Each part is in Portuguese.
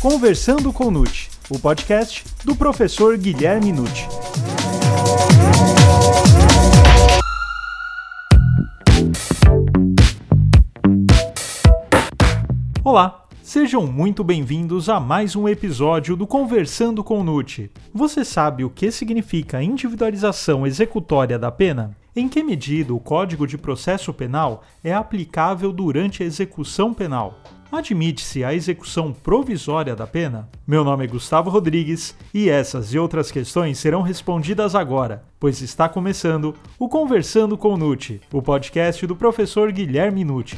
Conversando com Nute, o podcast do professor Guilherme Nute. Olá, sejam muito bem-vindos a mais um episódio do Conversando com Nute. Você sabe o que significa individualização executória da pena? Em que medida o Código de Processo Penal é aplicável durante a execução penal? Admite-se a execução provisória da pena? Meu nome é Gustavo Rodrigues e essas e outras questões serão respondidas agora, pois está começando o Conversando com Nuti, o podcast do professor Guilherme Nuti.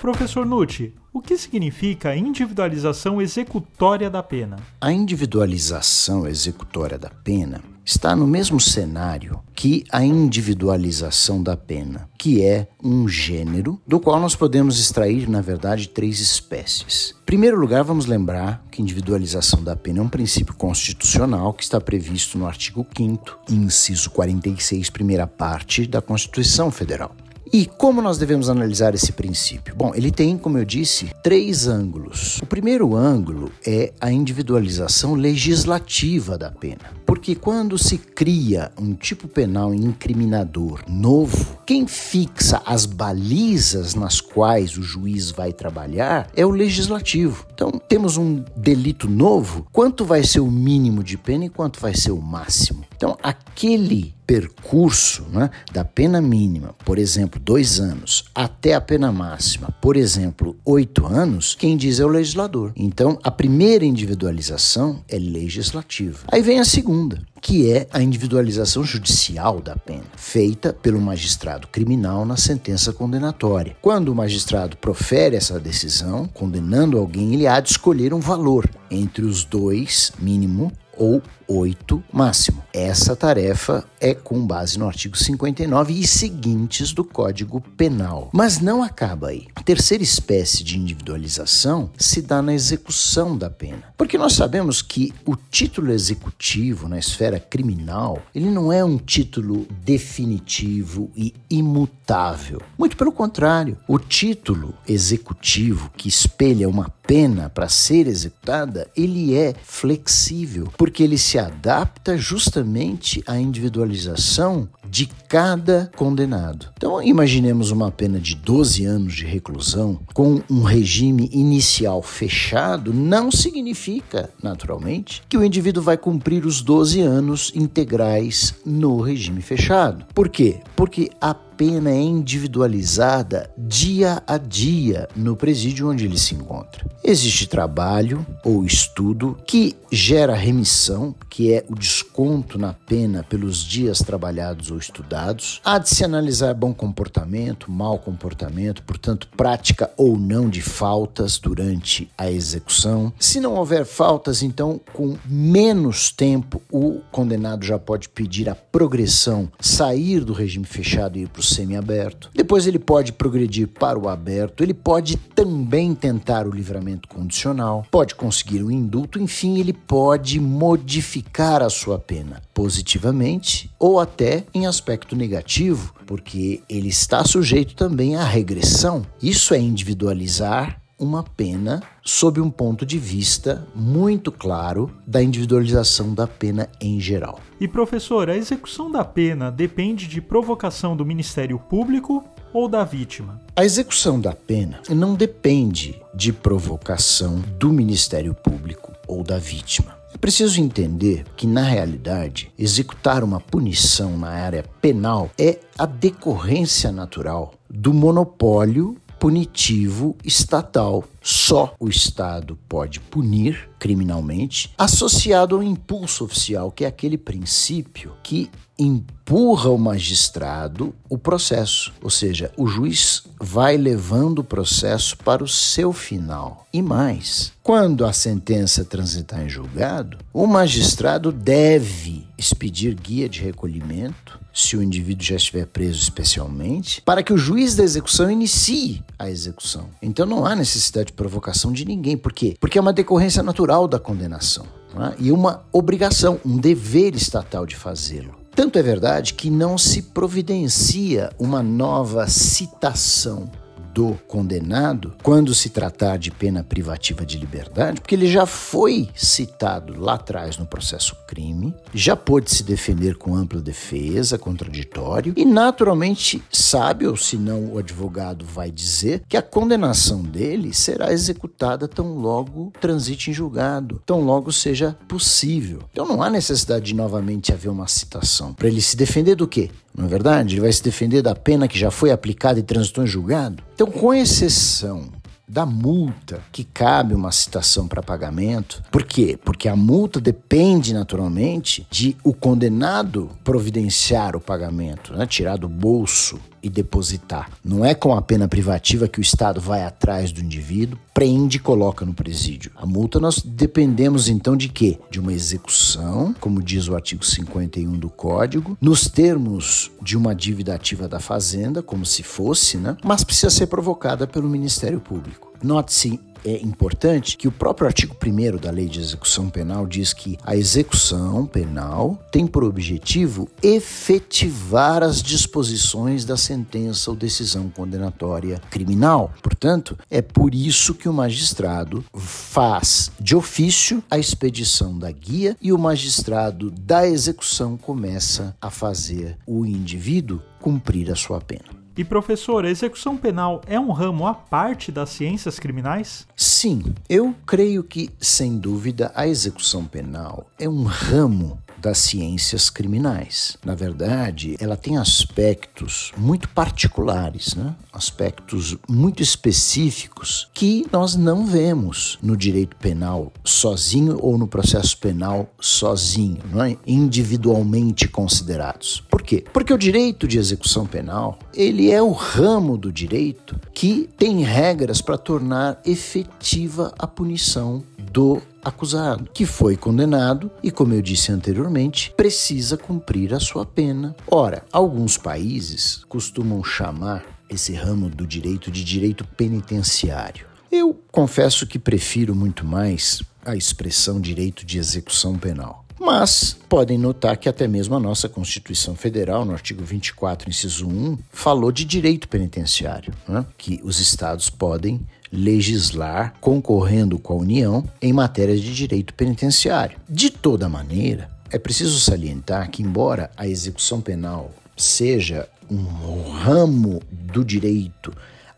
Professor Nuti, o que significa a individualização executória da pena? A individualização executória da pena está no mesmo cenário que a individualização da pena, que é um gênero do qual nós podemos extrair, na verdade, três espécies. Em primeiro lugar, vamos lembrar que individualização da pena é um princípio constitucional que está previsto no artigo 5 inciso 46, primeira parte da Constituição Federal. E como nós devemos analisar esse princípio? Bom, ele tem, como eu disse, três ângulos. O primeiro ângulo é a individualização legislativa da pena. Porque quando se cria um tipo penal incriminador novo, quem fixa as balizas nas quais o juiz vai trabalhar é o legislativo. Então, temos um delito novo, quanto vai ser o mínimo de pena e quanto vai ser o máximo? Então, aquele percurso né, da pena mínima, por exemplo, dois anos, até a pena máxima, por exemplo, oito anos, quem diz é o legislador. Então, a primeira individualização é legislativa. Aí vem a segunda, que é a individualização judicial da pena, feita pelo magistrado criminal na sentença condenatória. Quando o magistrado profere essa decisão, condenando alguém, ele há de escolher um valor entre os dois, mínimo, ou 8 máximo. Essa tarefa é com base no artigo 59 e seguintes do Código Penal. Mas não acaba aí. A terceira espécie de individualização se dá na execução da pena. Porque nós sabemos que o título executivo na esfera criminal, ele não é um título definitivo e imutável. Muito pelo contrário, o título executivo que espelha uma pena para ser executada, ele é flexível, porque ele se adapta justamente à individualização de cada condenado. Então, imaginemos uma pena de 12 anos de reclusão com um regime inicial fechado, não significa, naturalmente, que o indivíduo vai cumprir os 12 anos integrais no regime fechado. Por quê? Porque a pena é individualizada dia a dia no presídio onde ele se encontra. Existe trabalho ou estudo que gera remissão, que é o desconto na pena pelos dias trabalhados ou estudados. Há de se analisar bom comportamento, mau comportamento, portanto, prática ou não de faltas durante a execução. Se não houver faltas, então, com menos tempo, o condenado já pode pedir a progressão, sair do regime fechado e ir para semiaberto. Depois ele pode progredir para o aberto, ele pode também tentar o livramento condicional, pode conseguir um indulto, enfim, ele pode modificar a sua pena positivamente ou até em aspecto negativo, porque ele está sujeito também à regressão. Isso é individualizar uma pena sob um ponto de vista muito claro da individualização da pena em geral. E professor, a execução da pena depende de provocação do Ministério Público ou da vítima? A execução da pena não depende de provocação do Ministério Público ou da vítima. É preciso entender que, na realidade, executar uma punição na área penal é a decorrência natural do monopólio punitivo estatal. Só o Estado pode punir criminalmente, associado ao impulso oficial, que é aquele princípio que empurra o magistrado o processo, ou seja, o juiz vai levando o processo para o seu final. E mais, quando a sentença transitar em julgado, o magistrado deve expedir guia de recolhimento, se o indivíduo já estiver preso especialmente, para que o juiz da execução inicie a execução. Então não há necessidade de provocação de ninguém. Por quê? Porque é uma decorrência natural da condenação é? e uma obrigação, um dever estatal de fazê-lo. Tanto é verdade que não se providencia uma nova citação do condenado quando se tratar de pena privativa de liberdade, porque ele já foi citado lá atrás no processo crime, já pôde se defender com ampla defesa, contraditório, e naturalmente sabe, ou se não o advogado vai dizer, que a condenação dele será executada tão logo transite em julgado, tão logo seja possível. Então não há necessidade de novamente haver uma citação. Para ele se defender do quê? Não é verdade? Ele vai se defender da pena que já foi aplicada e transitou em julgado? Então, com exceção da multa que cabe uma citação para pagamento. Por quê? Porque a multa depende naturalmente de o condenado providenciar o pagamento, né? tirar do bolso e depositar. Não é com a pena privativa que o Estado vai atrás do indivíduo, prende e coloca no presídio. A multa nós dependemos então de quê? De uma execução, como diz o artigo 51 do Código, nos termos de uma dívida ativa da Fazenda, como se fosse, né? Mas precisa ser provocada pelo Ministério Público. Note-se é importante que o próprio artigo 1 da Lei de Execução Penal diz que a execução penal tem por objetivo efetivar as disposições da sentença ou decisão condenatória criminal. Portanto, é por isso que o magistrado faz de ofício a expedição da guia e o magistrado da execução começa a fazer o indivíduo cumprir a sua pena. E professor, a execução penal é um ramo à parte das ciências criminais? Sim, eu creio que, sem dúvida, a execução penal é um ramo das ciências criminais. Na verdade, ela tem aspectos muito particulares, né? aspectos muito específicos que nós não vemos no direito penal sozinho ou no processo penal sozinho, é? individualmente considerados. Por quê? Porque o direito de execução penal ele é o ramo do direito que tem regras para tornar efetiva a punição do acusado, que foi condenado e, como eu disse anteriormente, precisa cumprir a sua pena. Ora, alguns países costumam chamar esse ramo do direito de direito penitenciário. Eu confesso que prefiro muito mais a expressão direito de execução penal. Mas podem notar que até mesmo a nossa Constituição Federal, no artigo 24, inciso 1, falou de direito penitenciário, né? que os estados podem legislar concorrendo com a União em matéria de direito penitenciário. De toda maneira, é preciso salientar que, embora a execução penal seja um ramo do direito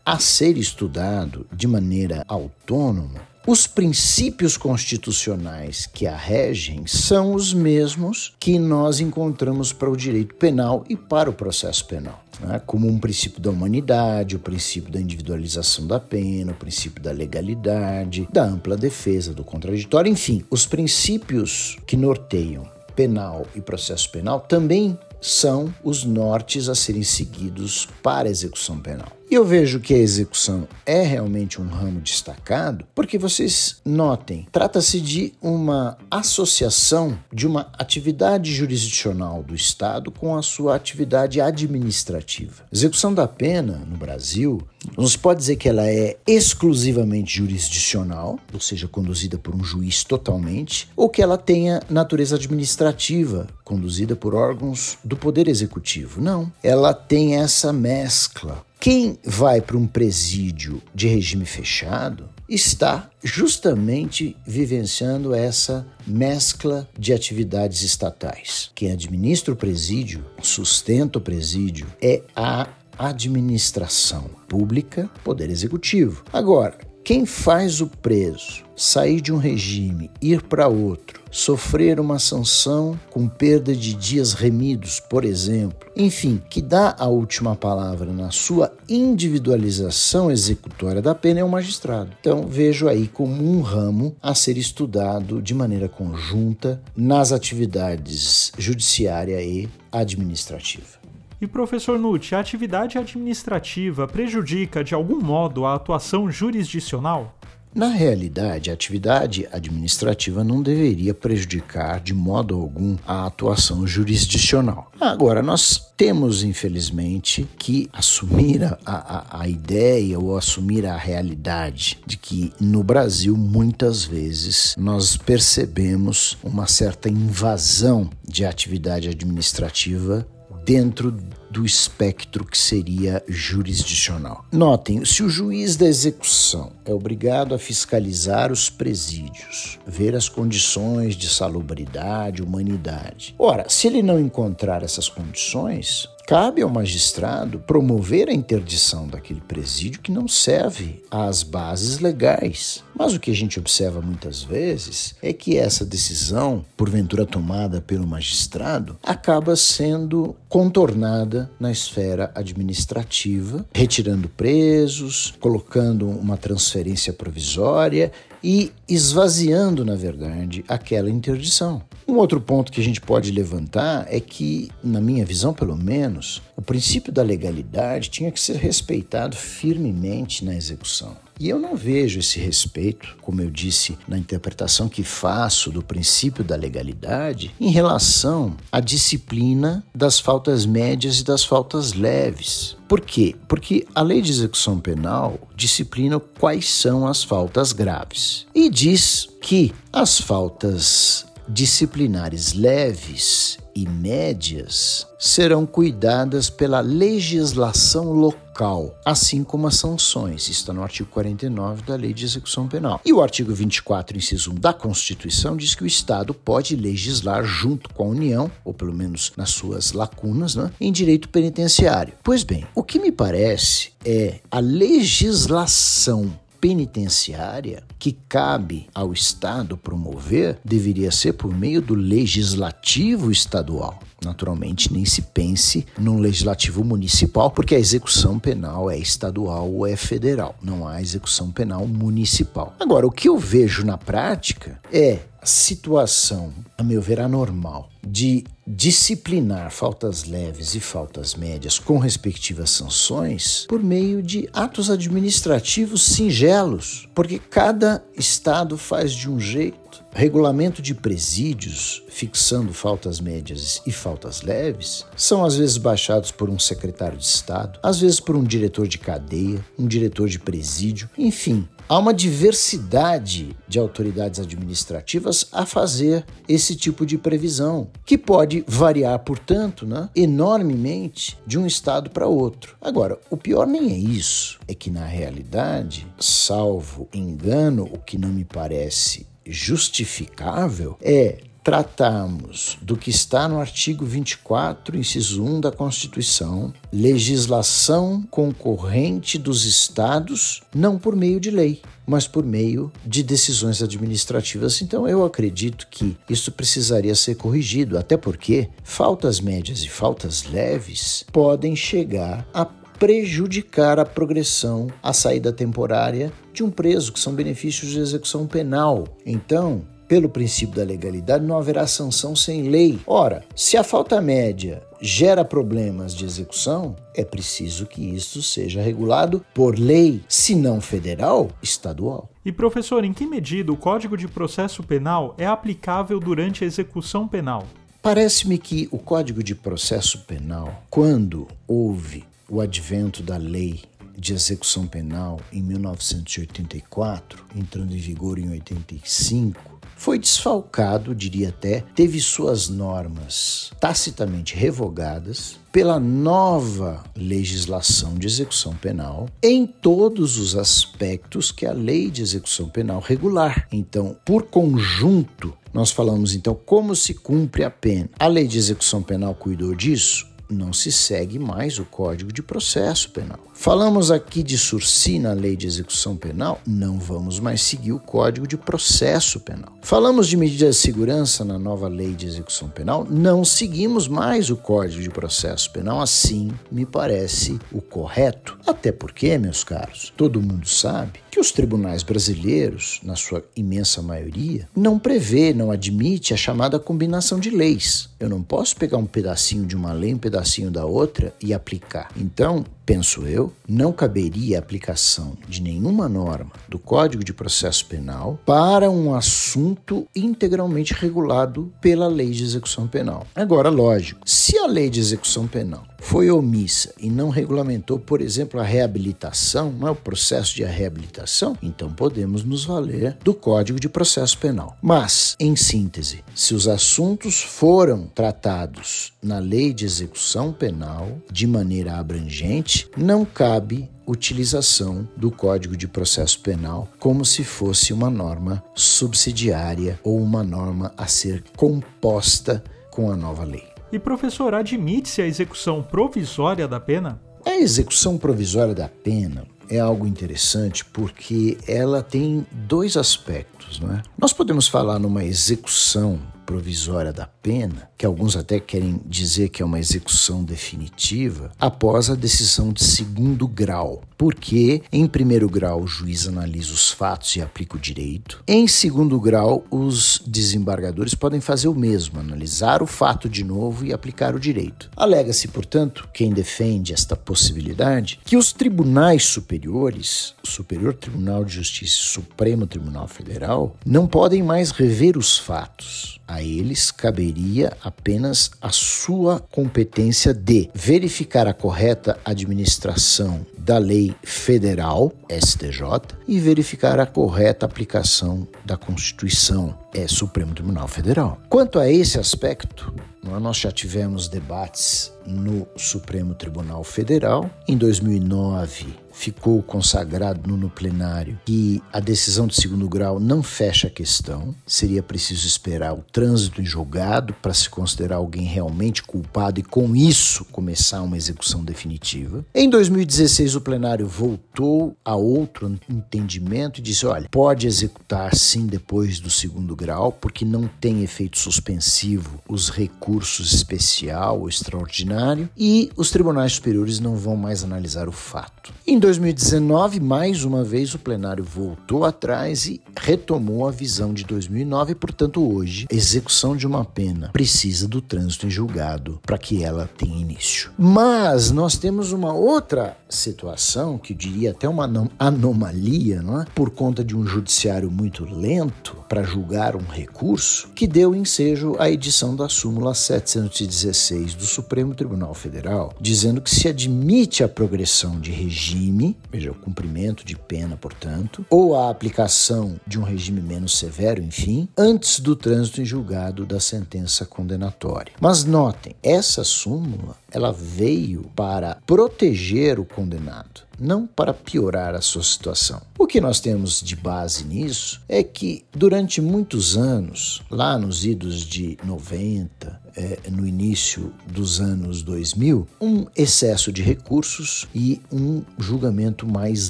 a ser estudado de maneira autônoma, os princípios constitucionais que a regem são os mesmos que nós encontramos para o direito penal e para o processo penal. Né? Como um princípio da humanidade, o princípio da individualização da pena, o princípio da legalidade, da ampla defesa, do contraditório, enfim, os princípios que norteiam penal e processo penal também são os nortes a serem seguidos para a execução penal. E eu vejo que a execução é realmente um ramo destacado, porque vocês notem, trata-se de uma associação de uma atividade jurisdicional do Estado com a sua atividade administrativa. Execução da pena no Brasil, não se pode dizer que ela é exclusivamente jurisdicional, ou seja, conduzida por um juiz totalmente, ou que ela tenha natureza administrativa, conduzida por órgãos do Poder Executivo. Não, ela tem essa mescla quem vai para um presídio de regime fechado está justamente vivenciando essa mescla de atividades estatais. Quem administra o presídio, sustenta o presídio, é a administração pública, poder executivo. Agora, quem faz o preso sair de um regime, ir para outro, sofrer uma sanção com perda de dias remidos, por exemplo, enfim, que dá a última palavra na sua individualização executória da pena é o magistrado. Então, vejo aí como um ramo a ser estudado de maneira conjunta nas atividades judiciária e administrativa. E professor Nutt, a atividade administrativa prejudica de algum modo a atuação jurisdicional? Na realidade, a atividade administrativa não deveria prejudicar de modo algum a atuação jurisdicional. Agora, nós temos, infelizmente, que assumir a, a, a, ideia ou assumir a realidade de que no Brasil, muitas vezes, nós percebemos uma certa invasão de atividade administrativa dentro do espectro que seria jurisdicional. Notem, se o juiz da execução é obrigado a fiscalizar os presídios, ver as condições de salubridade, humanidade. Ora, se ele não encontrar essas condições, Cabe ao magistrado promover a interdição daquele presídio que não serve às bases legais. Mas o que a gente observa muitas vezes é que essa decisão, porventura tomada pelo magistrado, acaba sendo contornada na esfera administrativa, retirando presos, colocando uma transferência provisória e esvaziando, na verdade, aquela interdição. Um outro ponto que a gente pode levantar é que, na minha visão pelo menos, o princípio da legalidade tinha que ser respeitado firmemente na execução. E eu não vejo esse respeito, como eu disse na interpretação que faço do princípio da legalidade, em relação à disciplina das faltas médias e das faltas leves. Por quê? Porque a lei de execução penal disciplina quais são as faltas graves e diz que as faltas disciplinares leves e médias serão cuidadas pela legislação local, assim como as sanções. Está no artigo 49 da Lei de Execução Penal. E o artigo 24, inciso 1 da Constituição diz que o Estado pode legislar junto com a União, ou pelo menos nas suas lacunas, né, em direito penitenciário. Pois bem, o que me parece é a legislação penitenciária que cabe ao Estado promover deveria ser por meio do legislativo estadual. Naturalmente, nem se pense no legislativo municipal, porque a execução penal é estadual ou é federal, não há execução penal municipal. Agora, o que eu vejo na prática é situação, a meu ver, anormal de disciplinar faltas leves e faltas médias com respectivas sanções por meio de atos administrativos singelos, porque cada estado faz de um jeito. Regulamento de presídios, fixando faltas médias e faltas leves, são às vezes baixados por um secretário de Estado, às vezes por um diretor de cadeia, um diretor de presídio, enfim, Há uma diversidade de autoridades administrativas a fazer esse tipo de previsão, que pode variar, portanto, né, enormemente de um estado para outro. Agora, o pior nem é isso, é que na realidade, salvo engano, o que não me parece justificável é tratarmos do que está no artigo 24, inciso 1 da Constituição, legislação concorrente dos estados, não por meio de lei, mas por meio de decisões administrativas. Então eu acredito que isso precisaria ser corrigido, até porque faltas médias e faltas leves podem chegar a prejudicar a progressão, a saída temporária de um preso, que são benefícios de execução penal. Então, pelo princípio da legalidade, não haverá sanção sem lei. Ora, se a falta média gera problemas de execução, é preciso que isso seja regulado por lei, se não federal, estadual. E professor, em que medida o Código de Processo Penal é aplicável durante a execução penal? Parece-me que o Código de Processo Penal, quando houve o advento da lei de execução penal em 1984, entrando em vigor em 85, foi desfalcado, diria até, teve suas normas tacitamente revogadas pela nova legislação de execução penal em todos os aspectos que a lei de execução penal regular. Então, por conjunto, nós falamos então como se cumpre a pena. A lei de execução penal cuidou disso? Não se segue mais o Código de Processo Penal. Falamos aqui de sursi na Lei de Execução Penal, não vamos mais seguir o Código de Processo Penal. Falamos de medidas de segurança na nova Lei de Execução Penal, não seguimos mais o Código de Processo Penal, assim me parece o correto. Até porque, meus caros, todo mundo sabe que os tribunais brasileiros, na sua imensa maioria, não prevê, não admite a chamada combinação de leis. Eu não posso pegar um pedacinho de uma lei, um pedacinho da outra e aplicar. Então, penso eu, não caberia a aplicação de nenhuma norma do Código de Processo Penal para um assunto integralmente regulado pela Lei de Execução Penal. Agora, lógico, se a Lei de Execução Penal foi omissa e não regulamentou, por exemplo, a reabilitação, não é o processo de reabilitação, então podemos nos valer do Código de Processo Penal. Mas, em síntese, se os assuntos foram tratados na Lei de Execução Penal de maneira abrangente, não cabe utilização do Código de Processo Penal como se fosse uma norma subsidiária ou uma norma a ser composta com a nova lei. E professor, admite-se a execução provisória da pena? A execução provisória da pena é algo interessante porque ela tem dois aspectos, não é? Nós podemos falar numa execução provisória da pena, que alguns até querem dizer que é uma execução definitiva, após a decisão de segundo grau, porque em primeiro grau o juiz analisa os fatos e aplica o direito. Em segundo grau, os desembargadores podem fazer o mesmo, analisar o fato de novo e aplicar o direito. Alega-se, portanto, quem defende esta possibilidade, que os tribunais superiores, o Superior Tribunal de Justiça e o Supremo Tribunal Federal, não podem mais rever os fatos a eles caberia apenas a sua competência de verificar a correta administração da lei federal, STJ, e verificar a correta aplicação da Constituição, é Supremo Tribunal Federal. Quanto a esse aspecto, nós já tivemos debates no Supremo Tribunal Federal. Em 2009, ficou consagrado no, plenário que a decisão de segundo grau não fecha a questão. Seria preciso esperar o trânsito em julgado para se considerar alguém realmente culpado e, com isso, começar uma execução definitiva. Em 2016, o plenário voltou a outro entendimento e disse: olha, pode executar sim depois do segundo grau, porque não tem efeito suspensivo os recursos especial ou extraordinário e os tribunais superiores não vão mais analisar o fato. Em 2019, mais uma vez, o plenário voltou atrás e retomou a visão de 2009, e, portanto, hoje, a execução de uma pena precisa do trânsito em julgado para que ela tenha início. Mas nós temos uma outra situação, que eu diria até uma anomalia, não é? por conta de um judiciário muito lento para julgar um recurso, que deu ensejo à edição da súmula 716 do Supremo Tribunal Federal, dizendo que se admite a progressão de regime crime, veja, o cumprimento de pena, portanto, ou a aplicação de um regime menos severo, enfim, antes do trânsito em julgado da sentença condenatória. Mas notem, essa súmula, ela veio para proteger o condenado não para piorar a sua situação. O que nós temos de base nisso é que durante muitos anos, lá nos idos de 90, é, no início dos anos 2000, um excesso de recursos e um julgamento mais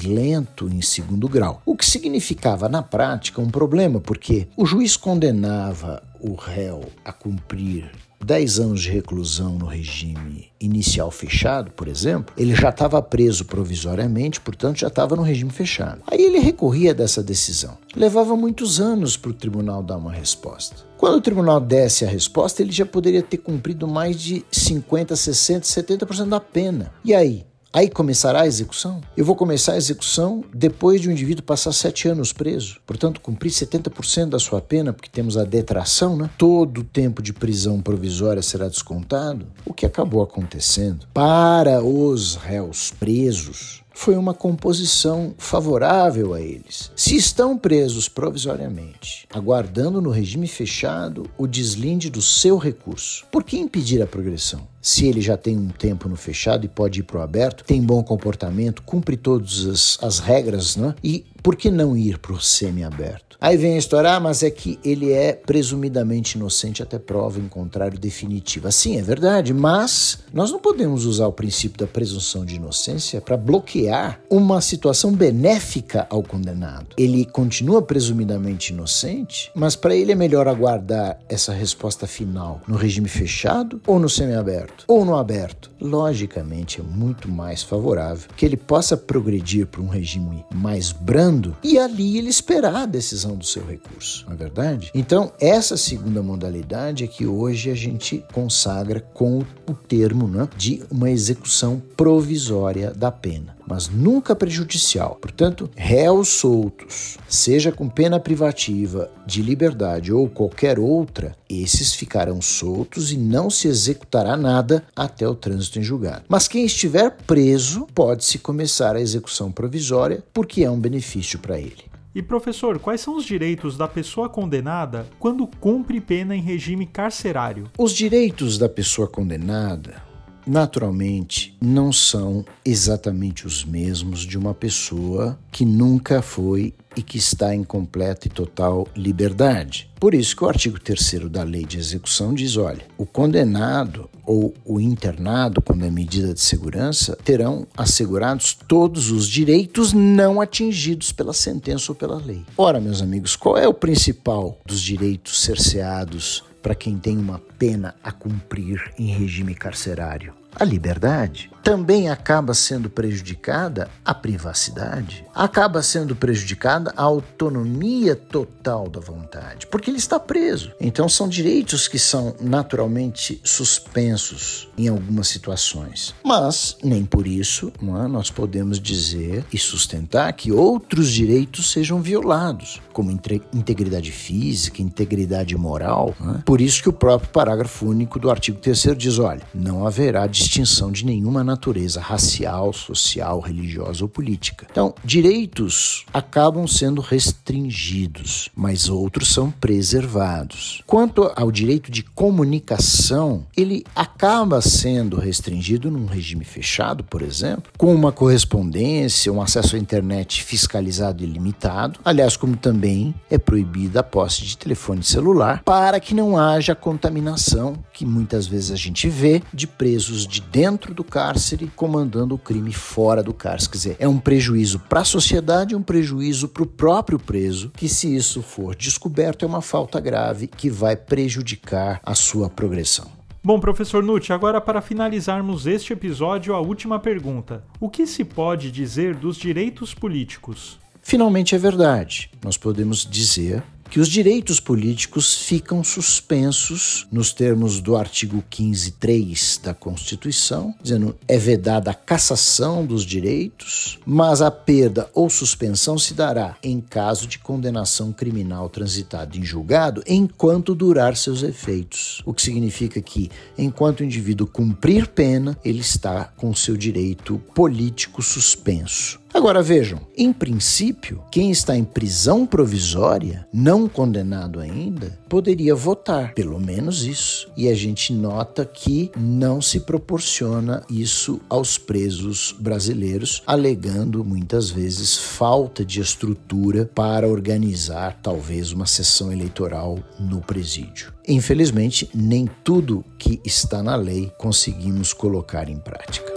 lento em segundo grau. O que significava na prática um problema, porque o juiz condenava o réu a cumprir 10 anos de reclusão no regime inicial fechado, por exemplo, ele já estava preso provisoriamente, portanto já estava no regime fechado. Aí ele recorria dessa decisão. Levava muitos anos para o tribunal dar uma resposta. Quando o tribunal desse a resposta, ele já poderia ter cumprido mais de 50, 60, 70% da pena. E aí? Aí começará a execução? Eu vou começar a execução depois de um indivíduo passar sete anos preso. Portanto, cumprir 70% da sua pena, porque temos a detração, né? Todo o tempo de prisão provisória será descontado. O que acabou acontecendo para os réus presos foi uma composição favorável a eles. Se estão presos provisoriamente, aguardando no regime fechado o deslinde do seu recurso, por que impedir a progressão? Se ele já tem um tempo no fechado e pode ir para o aberto, tem bom comportamento, cumpre todas as, as regras, né? E por que não ir para o semi-aberto? Aí vem a história, ah, mas é que ele é presumidamente inocente até prova em contrário definitiva. Sim, é verdade, mas nós não podemos usar o princípio da presunção de inocência para bloquear uma situação benéfica ao condenado. Ele continua presumidamente inocente, mas para ele é melhor aguardar essa resposta final no regime fechado ou no semi-aberto ou no aberto. Logicamente, é muito mais favorável que ele possa progredir para um regime mais brando e ali ele esperar a decisão do seu recurso, não é verdade? Então, essa segunda modalidade é que hoje a gente consagra com o termo né, de uma execução provisória da pena mas nunca prejudicial. Portanto, réus soltos, seja com pena privativa de liberdade ou qualquer outra, esses ficarão soltos e não se executará nada até o trânsito em julgado. Mas quem estiver preso pode-se começar a execução provisória porque é um benefício para ele. E professor, quais são os direitos da pessoa condenada quando cumpre pena em regime carcerário? Os direitos da pessoa condenada naturalmente, não são exatamente os mesmos de uma pessoa que nunca foi e que está em completa e total liberdade. Por isso que o artigo 3 da Lei de Execução diz: olha, o condenado ou o internado, quando é medida de segurança, terão assegurados todos os direitos não atingidos pela sentença ou pela lei. Ora, meus amigos, qual é o principal dos direitos cerceados para quem tem uma pena a cumprir em regime carcerário? A liberdade também acaba sendo prejudicada a privacidade, acaba sendo prejudicada a autonomia total da vontade, porque ele está preso. Então são direitos que são naturalmente suspensos em algumas situações. Mas nem por isso é, nós podemos dizer e sustentar que outros direitos sejam violados, como integridade física, integridade moral. É? Por isso que o próprio parágrafo único do artigo 3 diz: olha, não haverá distinção de nenhuma natureza racial, social, religiosa ou política. Então, direitos acabam sendo restringidos, mas outros são preservados. Quanto ao direito de comunicação, ele acaba sendo restringido num regime fechado, por exemplo, com uma correspondência, um acesso à internet fiscalizado e limitado, aliás, como também é proibida a posse de telefone celular, para que não haja contaminação que muitas vezes a gente vê de presos de dentro do cárcere comandando o crime fora do cárcere. Quer dizer, é um prejuízo para a sociedade, um prejuízo para o próprio preso, que se isso for descoberto é uma falta grave que vai prejudicar a sua progressão. Bom, professor Nutt, agora para finalizarmos este episódio, a última pergunta. O que se pode dizer dos direitos políticos? Finalmente é verdade. Nós podemos dizer que os direitos políticos ficam suspensos nos termos do artigo 15.3 da Constituição, dizendo é vedada a cassação dos direitos, mas a perda ou suspensão se dará em caso de condenação criminal transitada em julgado enquanto durar seus efeitos. O que significa que, enquanto o indivíduo cumprir pena, ele está com seu direito político suspenso. Agora vejam, em princípio, quem está em prisão provisória, não condenado ainda, poderia votar, pelo menos isso. E a gente nota que não se proporciona isso aos presos brasileiros, alegando muitas vezes falta de estrutura para organizar talvez uma sessão eleitoral no presídio. Infelizmente, nem tudo que está na lei conseguimos colocar em prática.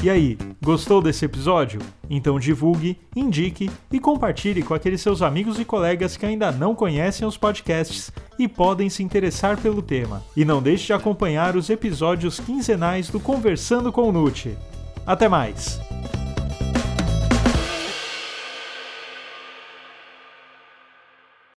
E aí, gostou desse episódio? Então divulgue, indique e compartilhe com aqueles seus amigos e colegas que ainda não conhecem os podcasts e podem se interessar pelo tema. E não deixe de acompanhar os episódios quinzenais do Conversando com o Nute. Até mais!